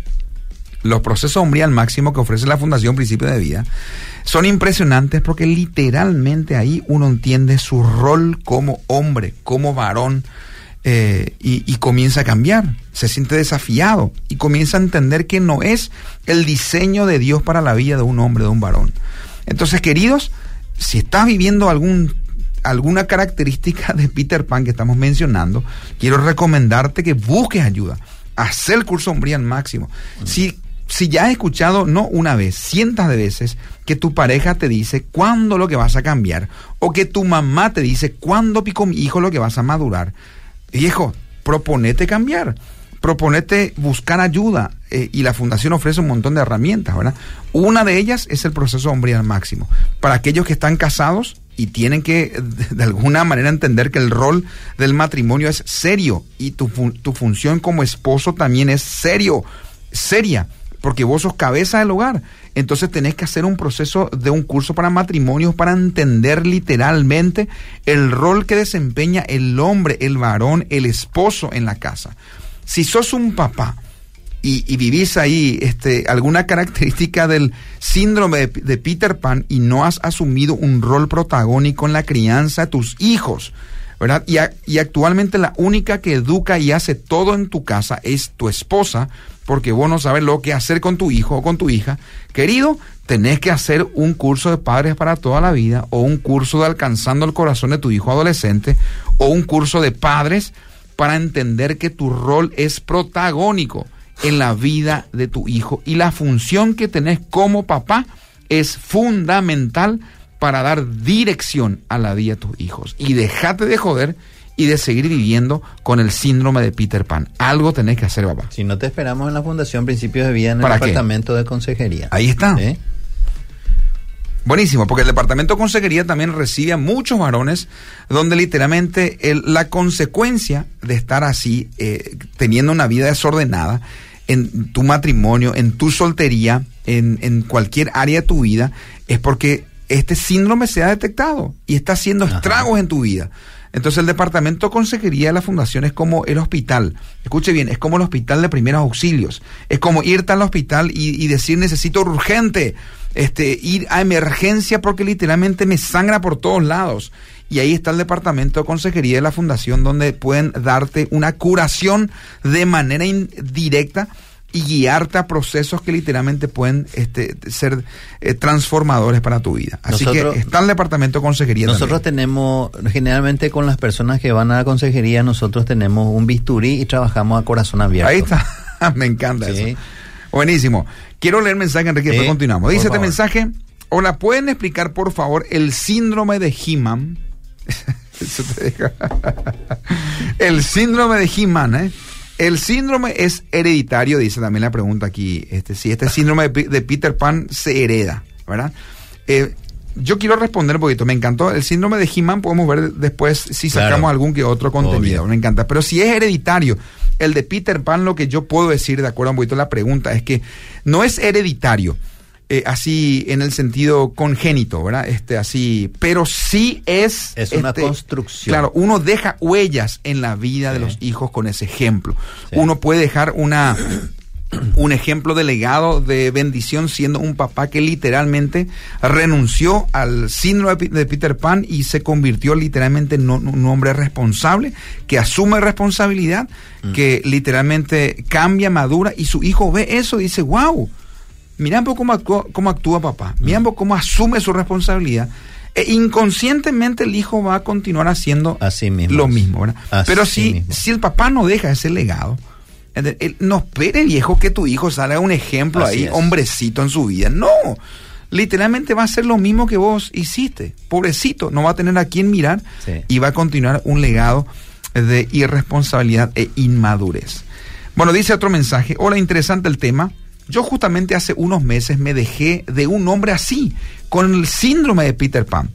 los procesos hombría al máximo que ofrece la Fundación Principio de Vida son impresionantes porque literalmente ahí uno entiende su rol como hombre, como varón, eh, y, comienza a cambiar, se siente desafiado y comienza a entender que no es el diseño de Dios para la vida de un hombre, de un varón. Entonces, queridos, si estás viviendo algún alguna característica de Peter Pan que estamos mencionando, quiero recomendarte que busques ayuda. Hacer el curso Hombría al máximo. Si, si ya has escuchado, no una vez, cientos de veces, que tu pareja te dice cuándo lo que vas a cambiar, o que tu mamá te dice cuándo pico mi hijo lo que vas a madurar, viejo, proponete cambiar proponete buscar ayuda eh, y la fundación ofrece un montón de herramientas, ¿verdad? Una de ellas es el proceso hombría al máximo. Para aquellos que están casados y tienen que de alguna manera entender que el rol del matrimonio es serio y tu, tu función como esposo también es serio, seria, porque vos sos cabeza del hogar. Entonces tenés que hacer un proceso de un curso para matrimonios para entender literalmente el rol que desempeña el hombre, el varón, el esposo en la casa si sos un papá y, vivís ahí este, alguna característica del síndrome de, Peter Pan y no has asumido un rol protagónico en la crianza de tus hijos, ¿verdad? Y, y actualmente la única que educa y hace todo en tu casa es tu esposa, porque vos no sabes lo que hacer con tu hijo o con tu hija. Querido, tenés que hacer un curso de padres para toda la vida, o un curso de alcanzando el corazón de tu hijo adolescente, o un curso de padres para entender que tu rol es protagónico en la vida de tu hijo y la función que tenés como papá es fundamental para dar dirección a la vida de tus hijos. Y dejate de joder y de seguir viviendo con el síndrome de Peter Pan. Algo tenés que hacer, papá. Si no te esperamos en la Fundación Principios de Vida en el Departamento de Consejería. Ahí está. ¿Eh? Buenísimo, porque el Departamento de Consejería también recibe a muchos varones donde literalmente la consecuencia de estar así, eh, teniendo una vida desordenada en tu matrimonio, en tu soltería, en, en, cualquier área de tu vida, es porque este síndrome se ha detectado y está haciendo estragos en tu vida. Entonces el Departamento de Consejería de la Fundación es como el hospital. Escuche bien, es como el hospital de primeros auxilios. Es como irte al hospital y, y decir necesito urgente este, ir a emergencia porque literalmente me sangra por todos lados. Y ahí está el departamento de consejería de la fundación donde pueden darte una curación de manera indirecta y guiarte a procesos que literalmente pueden este, ser eh, transformadores para tu vida. Así que está el departamento de consejería. Nosotros tenemos, generalmente con las personas que van a la consejería, nosotros tenemos un bisturí y trabajamos a corazón abierto. Ahí está, me encanta eso. Buenísimo. Quiero leer mensaje, Enrique, después continuamos. Dice este mensaje, hola, ¿pueden explicar por favor el síndrome de He-Man? el síndrome de He-Man, ¿eh? El síndrome es hereditario, dice también la pregunta aquí. Este, si este síndrome de, Peter Pan se hereda, ¿verdad? Eh, yo quiero responder un poquito. Me encantó el síndrome de He-Man. Podemos ver después si sacamos algún que otro contenido. Me encanta. Pero si es hereditario, el de Peter Pan, lo que yo puedo decir, de acuerdo a un poquito a la pregunta, es que no es hereditario. Eh, así en el sentido congénito, ¿verdad? Este, así, pero sí es... Es una este, construcción. Claro, uno deja huellas en la vida de los hijos con ese ejemplo. Uno puede dejar una, un ejemplo de legado de bendición siendo un papá que literalmente renunció al síndrome de Peter Pan y se convirtió literalmente en un hombre responsable que asume responsabilidad, mm. que literalmente cambia, madura y su hijo ve eso y dice, wow, mira cómo actúa, cómo actúa papá, mira mm. cómo asume su responsabilidad. E inconscientemente el hijo va a continuar haciendo lo mismo, Pero si, si el papá no deja ese legado, no espere, viejo, que tu hijo salga un ejemplo ahí, hombrecito en su vida. No, literalmente va a ser lo mismo que vos hiciste. Pobrecito, no va a tener a quién mirar y va a continuar un legado de irresponsabilidad e inmadurez. Bueno, dice otro mensaje. Hola, interesante el tema. Yo justamente hace unos meses me dejé de un hombre así, con el síndrome de Peter Pan.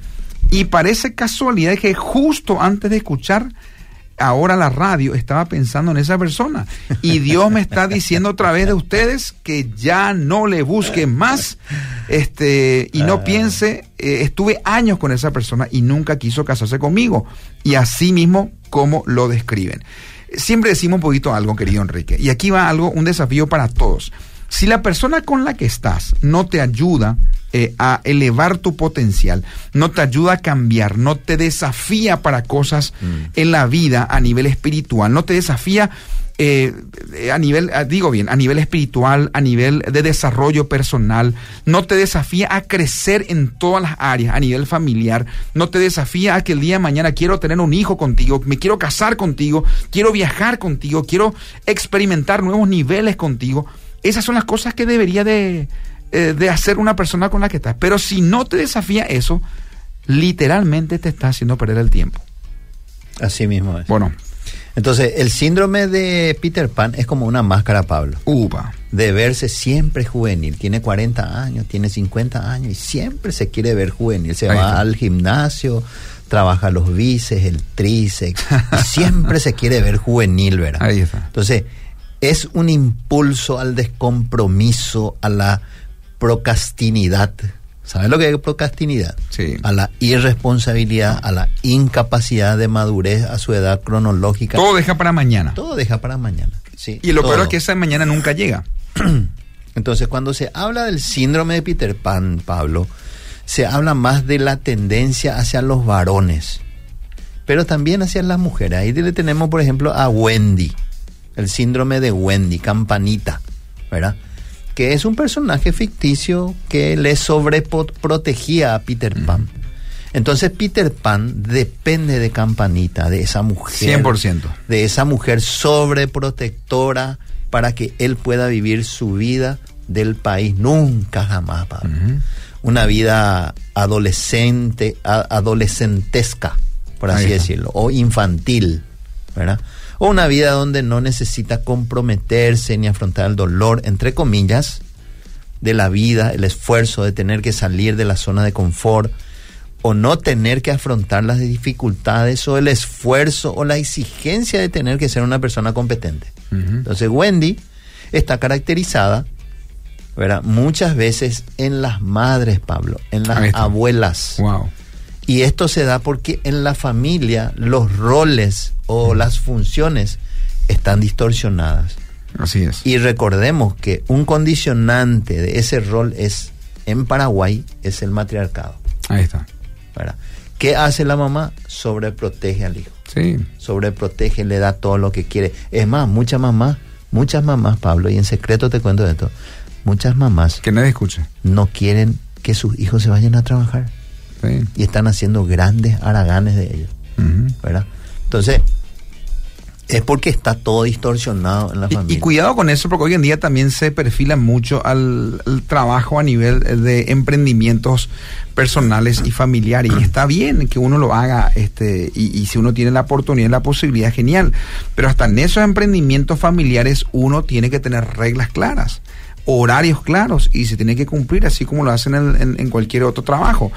Y parece casualidad que justo antes de escuchar ahora la radio estaba pensando en esa persona. Y Dios me está diciendo otra vez de ustedes que ya no le busquen más este, y no ah. piense, eh, estuve años con esa persona y nunca quiso casarse conmigo. Y así mismo como lo describen. Siempre decimos un poquito algo, querido Enrique. Y aquí va algo, un desafío para todos. Si la persona con la que estás no te ayuda eh, a elevar tu potencial, no te ayuda a cambiar, no te desafía para cosas Mm. en la vida a nivel espiritual, no te desafía eh, a nivel, ah, digo bien, a nivel espiritual, a nivel de desarrollo personal, no te desafía a crecer en todas las áreas, a nivel familiar, no te desafía a que el día de mañana quiero tener un hijo contigo, me quiero casar contigo, quiero viajar contigo, quiero experimentar nuevos niveles contigo. Esas son las cosas que debería de, eh, de hacer una persona con la que estás. Pero si no te desafía eso, literalmente te está haciendo perder el tiempo. Así mismo es. Bueno, Entonces, el síndrome de Peter Pan es como una máscara, Pablo. upa. De verse siempre juvenil. Tiene 40 años, tiene 50 años y siempre se quiere ver juvenil. Se Ahí va está. al gimnasio, trabaja los bíceps, el tríceps. y siempre se quiere ver juvenil, ¿verdad? Ahí está. Entonces, es un impulso al descompromiso, a la procrastinidad. ¿Sabes lo que es procrastinidad? Sí. A la irresponsabilidad, a la incapacidad de madurez a su edad cronológica. Todo deja para mañana. Todo deja para mañana. Sí, Y lo peor es que esa mañana nunca llega. Entonces, cuando se habla del síndrome de Peter Pan, Pablo, se habla más de la tendencia hacia los varones, pero también hacia las mujeres. Ahí le tenemos, por ejemplo, a Wendy, el síndrome de Wendy, campanita, ¿verdad? Que es un personaje ficticio que le sobreprotegía a Peter Pan. Entonces Peter Pan depende de Campanita, de esa mujer. 100%. De esa mujer sobreprotectora para que él pueda vivir su vida del país. Nunca jamás, Pablo. Una vida adolescente, adolescentesca, por así decirlo, o infantil, ¿verdad? O una vida donde no necesita comprometerse ni afrontar el dolor, entre comillas, de la vida, el esfuerzo de tener que salir de la zona de confort o no tener que afrontar las dificultades o el esfuerzo o la exigencia de tener que ser una persona competente. Entonces Wendy está caracterizada, ¿verdad? Muchas veces en las madres, Pablo, en las abuelas. Wow. Y esto se da porque en la familia los roles o las funciones están distorsionadas. Así es. Y recordemos que un condicionante de ese rol es, en Paraguay, es el matriarcado. Ahí está. ¿verdad? ¿Qué hace la mamá? Sobreprotege al hijo. Sí. Sobreprotege, le da todo lo que quiere. Es más, muchas mamás, muchas mamás, Pablo, y en secreto te cuento esto, muchas mamás Que nadie escuche. no quieren que sus hijos se vayan a trabajar Sí. y están haciendo grandes haraganes de ellos. ¿verdad? Entonces, es porque está todo distorsionado en la Y- Y, familia. cuidado con eso porque hoy en día también se perfila mucho al, al trabajo a nivel de emprendimientos personales y familiares. Y está bien que uno lo haga, este, y, y si uno tiene la oportunidad y la posibilidad, genial. Pero hasta en esos emprendimientos familiares uno tiene que tener reglas claras, horarios claros, y se tiene que cumplir así como lo hacen en, en- en cualquier otro trabajo.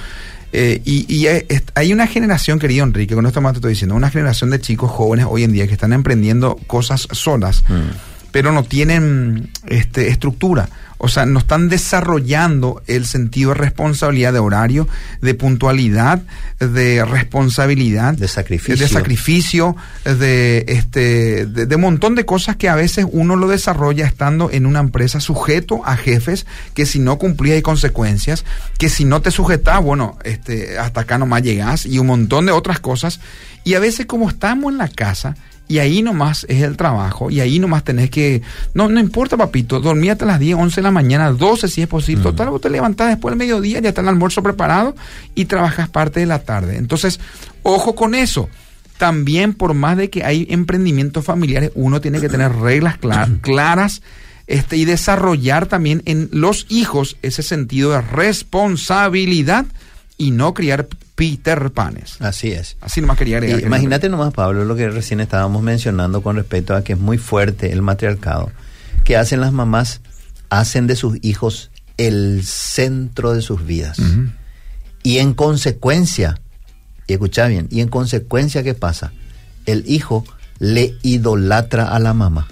Eh, y y hay- una generación, querido Enrique, con esto más te estoy diciendo, una generación de chicos jóvenes hoy en día que están emprendiendo cosas solas, pero no tienen este, estructura. O sea, no están desarrollando el sentido de responsabilidad de horario, de puntualidad, de responsabilidad, De sacrificio. de sacrificio, de este, de, de montón de cosas que a veces uno lo desarrolla estando en una empresa sujeto a jefes que si no cumplías hay consecuencias, que si no te sujetás, bueno, este, hasta acá nomás llegás y un montón de otras cosas. Y a veces como estamos en la casa, y ahí nomás es el trabajo, y ahí nomás tenés que, no, no importa papito, dormí hasta las 10, 11 de la mañana, 12 si es posible, total, vos te levantás después del mediodía, ya está el almuerzo preparado y trabajas parte de la tarde. Entonces, ojo con eso. También por más de que hay emprendimientos familiares, uno tiene que tener reglas cla- claras este, y desarrollar también en los hijos ese sentido de responsabilidad y no criar Peter Panes. Así es. Así nomás quería agregar. Imagínate nomás, Pablo, lo que recién estábamos mencionando con respecto a que es muy fuerte el matriarcado. que hacen las mamás? Hacen de sus hijos el centro de sus vidas. Y en consecuencia, y escucha bien, y en consecuencia, ¿qué pasa? El hijo le idolatra a la mamá.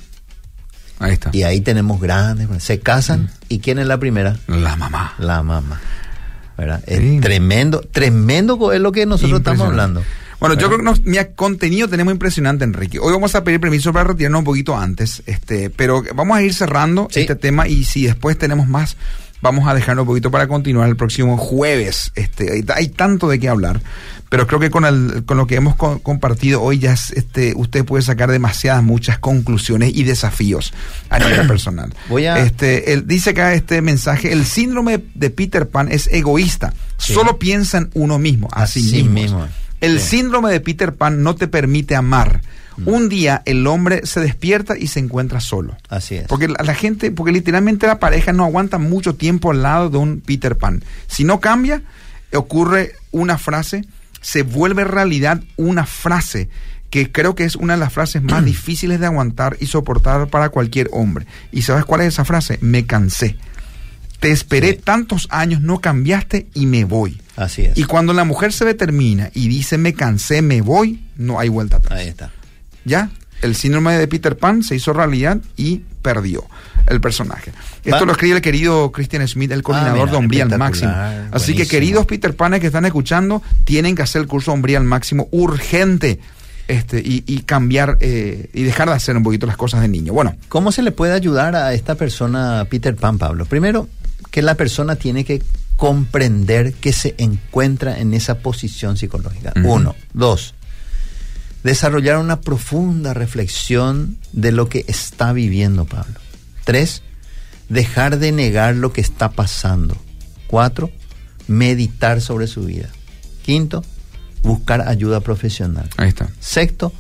Ahí está. Y ahí tenemos grandes. Se casan, ¿y quién es la primera? La mamá. La mamá. ¿Verdad? Es Sí. tremendo, tremendo es lo que nosotros estamos hablando. Bueno, yo creo que nos, mira, contenido tenemos impresionante, Enrique. Hoy vamos a pedir permiso para retirarnos un poquito antes, este, pero vamos a ir cerrando Sí. este tema y si después tenemos más vamos a dejarlo un poquito para continuar el próximo jueves. Este, hay, hay tanto de qué hablar, pero creo que con, el, con lo que hemos co- compartido hoy ya es, este, usted puede sacar demasiadas, muchas conclusiones y desafíos a nivel personal. Voy a- Este, él dice acá este mensaje, el síndrome de Peter Pan es egoísta, Sí. solo piensa en uno mismo, a sí Así mismo. mismo. El Sí. síndrome de Peter Pan no te permite amar. Un día el hombre se despierta y se encuentra solo. Así es. Porque la, la gente, porque literalmente la pareja no aguanta mucho tiempo al lado de un Peter Pan. Si no cambia, ocurre una frase, se vuelve realidad una frase que creo que es una de las frases más difíciles de aguantar y soportar para cualquier hombre. ¿Y sabes cuál es esa frase? Me cansé. Te esperé Sí. tantos años, no cambiaste y me voy. Así es. Y cuando la mujer se determina y dice me cansé, me voy, no hay vuelta atrás. Ahí está. Ya, el síndrome de Peter Pan se hizo realidad y perdió el personaje. Esto Va- lo escribe el querido Christian Smith, el coordinador Ah, mira, de Hombría al Máximo. Así que queridos Peter Panes que están escuchando, tienen que hacer el curso Hombría al Máximo urgente. Este, y, y cambiar eh, y dejar de hacer un poquito las cosas de niño. Bueno, ¿Cómo se le puede ayudar a esta persona, Peter Pan, Pablo? Primero, que la persona tiene que comprender que se encuentra en esa posición psicológica. Uno. Dos, desarrollar una profunda reflexión de lo que está viviendo Pablo. Tres, dejar de negar lo que está pasando. Cuatro, meditar sobre su vida. Quinto, buscar ayuda profesional. ahí está. Sexto,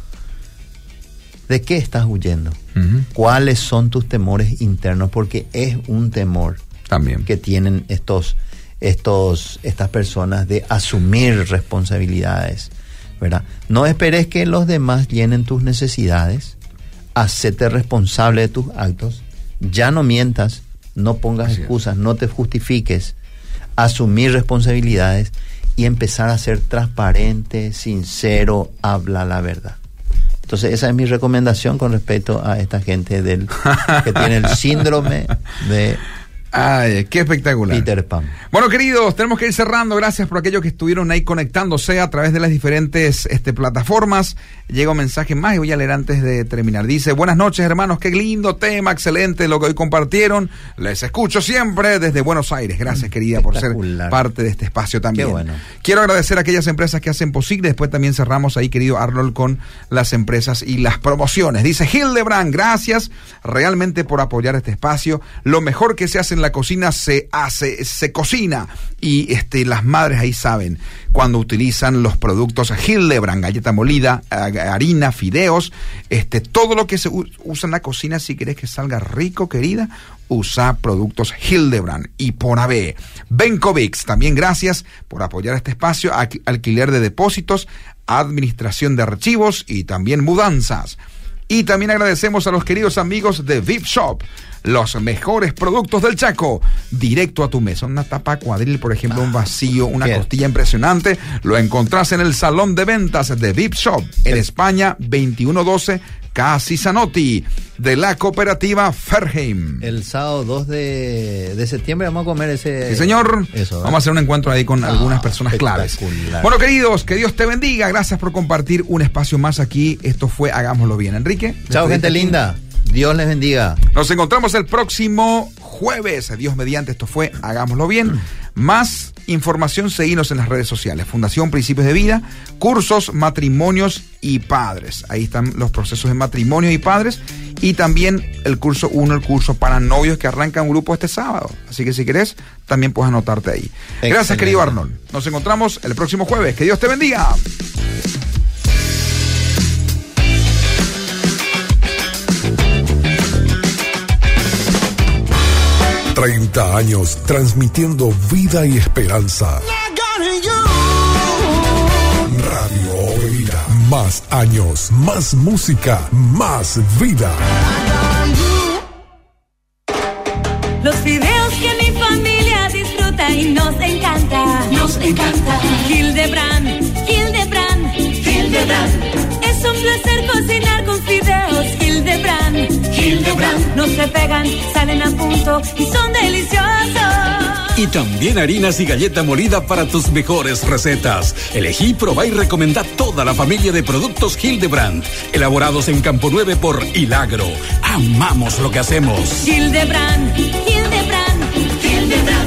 ¿de qué estás huyendo? ¿Cuáles son tus temores internos? Porque es un temor También. que tienen estos, estos, estas personas de asumir responsabilidades, ¿verdad? No esperes que los demás llenen tus necesidades, hacete responsable de tus actos, ya no mientas, no pongas Así es. excusas, no te justifiques, asumir responsabilidades y empezar a ser transparente, sincero, habla la verdad. Entonces esa es mi recomendación con respecto a esta gente del que tiene el síndrome de Ay, qué espectacular. Peter Pan. Bueno, queridos, tenemos que ir cerrando. Gracias por aquellos que estuvieron ahí conectándose a través de las diferentes este, plataformas. Llega un mensaje más y voy a leer antes de terminar. Dice, buenas noches, hermanos. Qué lindo tema, excelente lo que hoy compartieron. Les escucho siempre desde Buenos Aires. Gracias, querida, por ser parte de este espacio también. Qué bueno. Quiero agradecer a aquellas empresas que hacen posible. Después también cerramos ahí, querido Arnold, con las empresas y las promociones. Dice Hildebrand, gracias realmente por apoyar este espacio. Lo mejor que se hace en la cocina se hace, se cocina. Y este, las madres ahí saben cuando utilizan los productos Hildebrand, galleta molida, harina, fideos, este, todo lo que se usa en la cocina, si querés que salga rico, querida, usa productos Hildebrand y por AB. También gracias por apoyar este espacio, Alqui- alquiler de depósitos, administración de archivos y también mudanzas. Y también agradecemos a los queridos amigos de VIP Shop, los mejores productos del Chaco, directo a tu mesa. Una tapa cuadril, por ejemplo, un vacío, una Bien. costilla impresionante, lo encontrás en el salón de ventas de VIP Shop, en España, 2112, Casi Zanotti, de la cooperativa Ferheim. El sábado 2 de, de septiembre vamos a comer ese. Sí, señor. Eso, Vamos a hacer un encuentro ahí con algunas Ah, personas claves. Bueno, queridos, que Dios te bendiga. Gracias por compartir un espacio más aquí. Esto fue Hagámoslo Bien. Enrique. Chao, gente linda. Dios les bendiga. Nos encontramos el próximo jueves. Dios mediante, esto fue Hagámoslo Bien. Más información, seguinos en las redes sociales. Fundación Principios de Vida, cursos, matrimonios y padres. Ahí están los procesos de matrimonio y padres. Y también el curso 1, el curso para novios que arranca un grupo este sábado. Así que si querés, también puedes anotarte ahí. Gracias, querido Arnold. Nos encontramos el próximo jueves. Que Dios te bendiga. 30 años transmitiendo vida y esperanza. Radio Vida. Más años, más música, más vida. Los videos que mi familia disfruta y nos encanta. Nos encanta. Hildebrand, Hildebrand, Hildebrand. Es un placer cocinar. Hildebrand, Hildebrand. No se pegan, salen a punto y son deliciosos. Y también harinas y galleta molida para tus mejores recetas. Elegí, probá y recomendá toda la familia de productos Hildebrand, elaborados en Campo 9 por Hilagro. Amamos lo que hacemos. Hildebrand, Hildebrand, Hildebrand.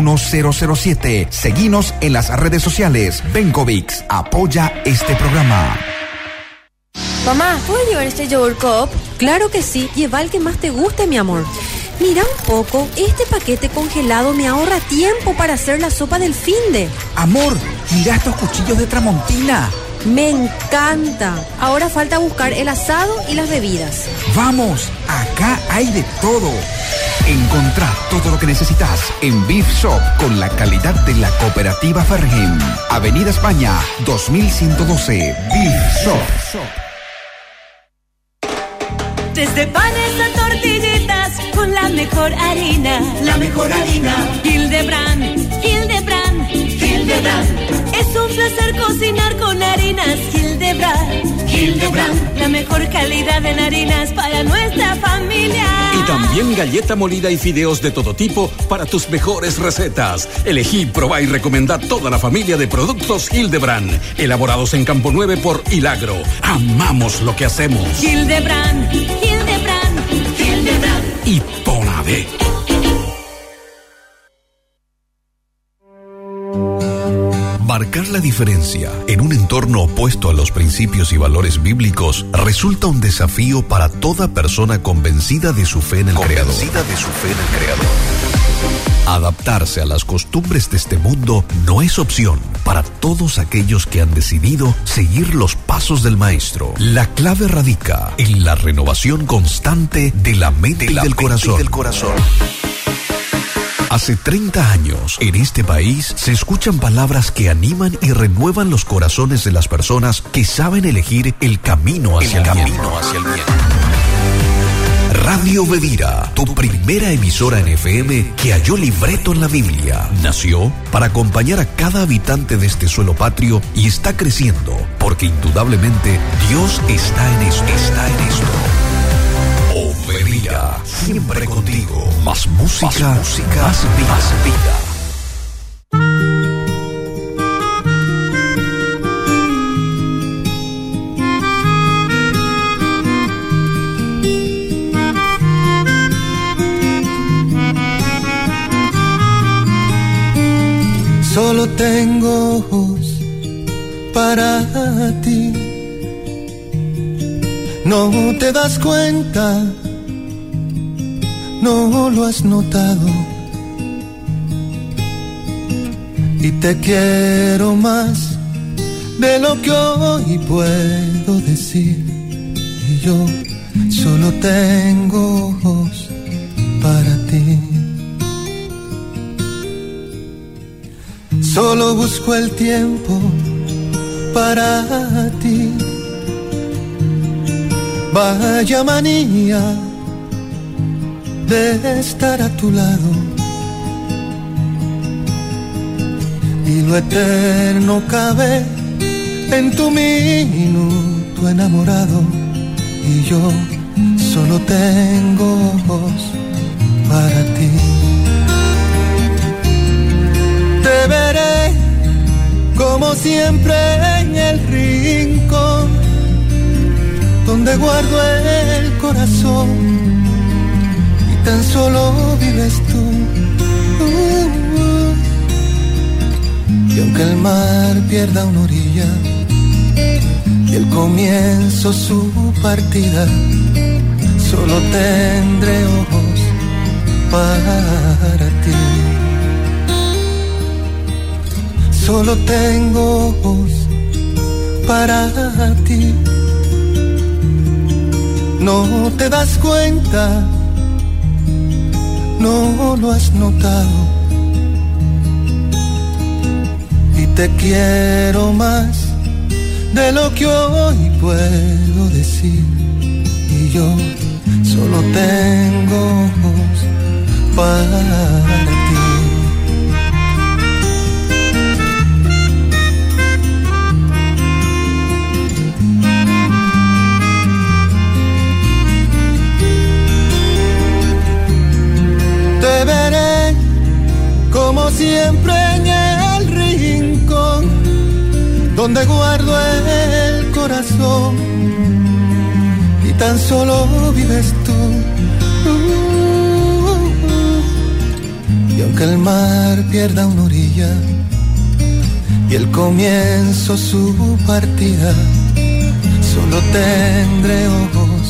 1007. Seguinos en las redes sociales. Benkovics apoya este programa. Mamá, ¿puedo llevar este yogur cup? Claro que sí, lleva el que más te guste, mi amor. Mira un poco, este paquete congelado me ahorra tiempo para hacer la sopa del finde. Amor, mira estos cuchillos de Tramontina. Me encanta. Ahora falta buscar el asado y las bebidas. Vamos, acá hay de todo. Encontrá todo lo que necesitas en Beef Shop con la calidad de la cooperativa Fergen. Avenida España, 2112. Beef Shop. Desde panes a tortillitas con la mejor harina. La mejor harina. Hildebrand, Hildebrand, Hildebrand. Es un placer cocinar con harinas Hildebrand. Hildebrand. La mejor calidad en harinas para nuestra familia. Y también galleta molida y fideos de todo tipo para tus mejores recetas. Elegí, probá y recomendá toda la familia de productos Hildebrand. Elaborados en Campo 9 por Hilagro. Amamos lo que hacemos. Hildebrand, Hildebrand, Hildebrand. Y Ponave. Marcar la diferencia en un entorno opuesto a los principios y valores bíblicos resulta un desafío para toda persona convencida de su fe en el Creador. de su fe en el Creador. Adaptarse a las costumbres de este mundo no es opción para todos aquellos que han decidido seguir los pasos del Maestro. La clave radica en la renovación constante de la mente, y, del corazón. del corazón. Hace 30 años, en este país se escuchan palabras que animan y renuevan los corazones de las personas que saben elegir el camino hacia el, camino bien. hacia el bien. Radio Bedira, tu primera emisora en FM que halló libreto en la Biblia, nació para acompañar a cada habitante de este suelo patrio y está creciendo porque indudablemente Dios está en esto. Está en esto. Siempre contigo. Más música, más, música, más vida. Más vida. Solo tengo ojos para ti. No te das cuenta, no lo has notado. Y te quiero más de lo que hoy puedo decir. Y yo solo tengo ojos para ti. Solo busco el tiempo para ti. Vaya manía de estar a tu lado. Y lo eterno cabe en tu minuto enamorado. Y yo solo tengo ojos para ti. Te veré como siempre en el rincón donde guardo el corazón tan solo vives tú. Y aunque el mar pierda una orilla y el comienzo su partida, solo tendré ojos para ti. Solo tengo ojos para ti. No te das cuenta, no lo has notado. Y te quiero más de lo que hoy puedo decir. Y yo solo tengo para ti. Siempre en el rincón donde guardo el corazón y tan solo vives tú. Y aunque el mar pierda una orilla y el comienzo su partida, solo tendré ojos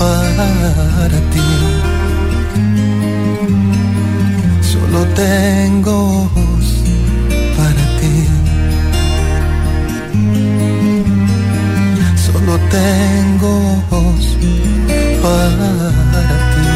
para ti. Solo tengo ojos para ti. Solo tengo ojos para ti.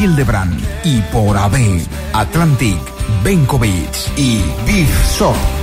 Hildebrand y por AB, Atlantic, Benkovic y Beef Shop.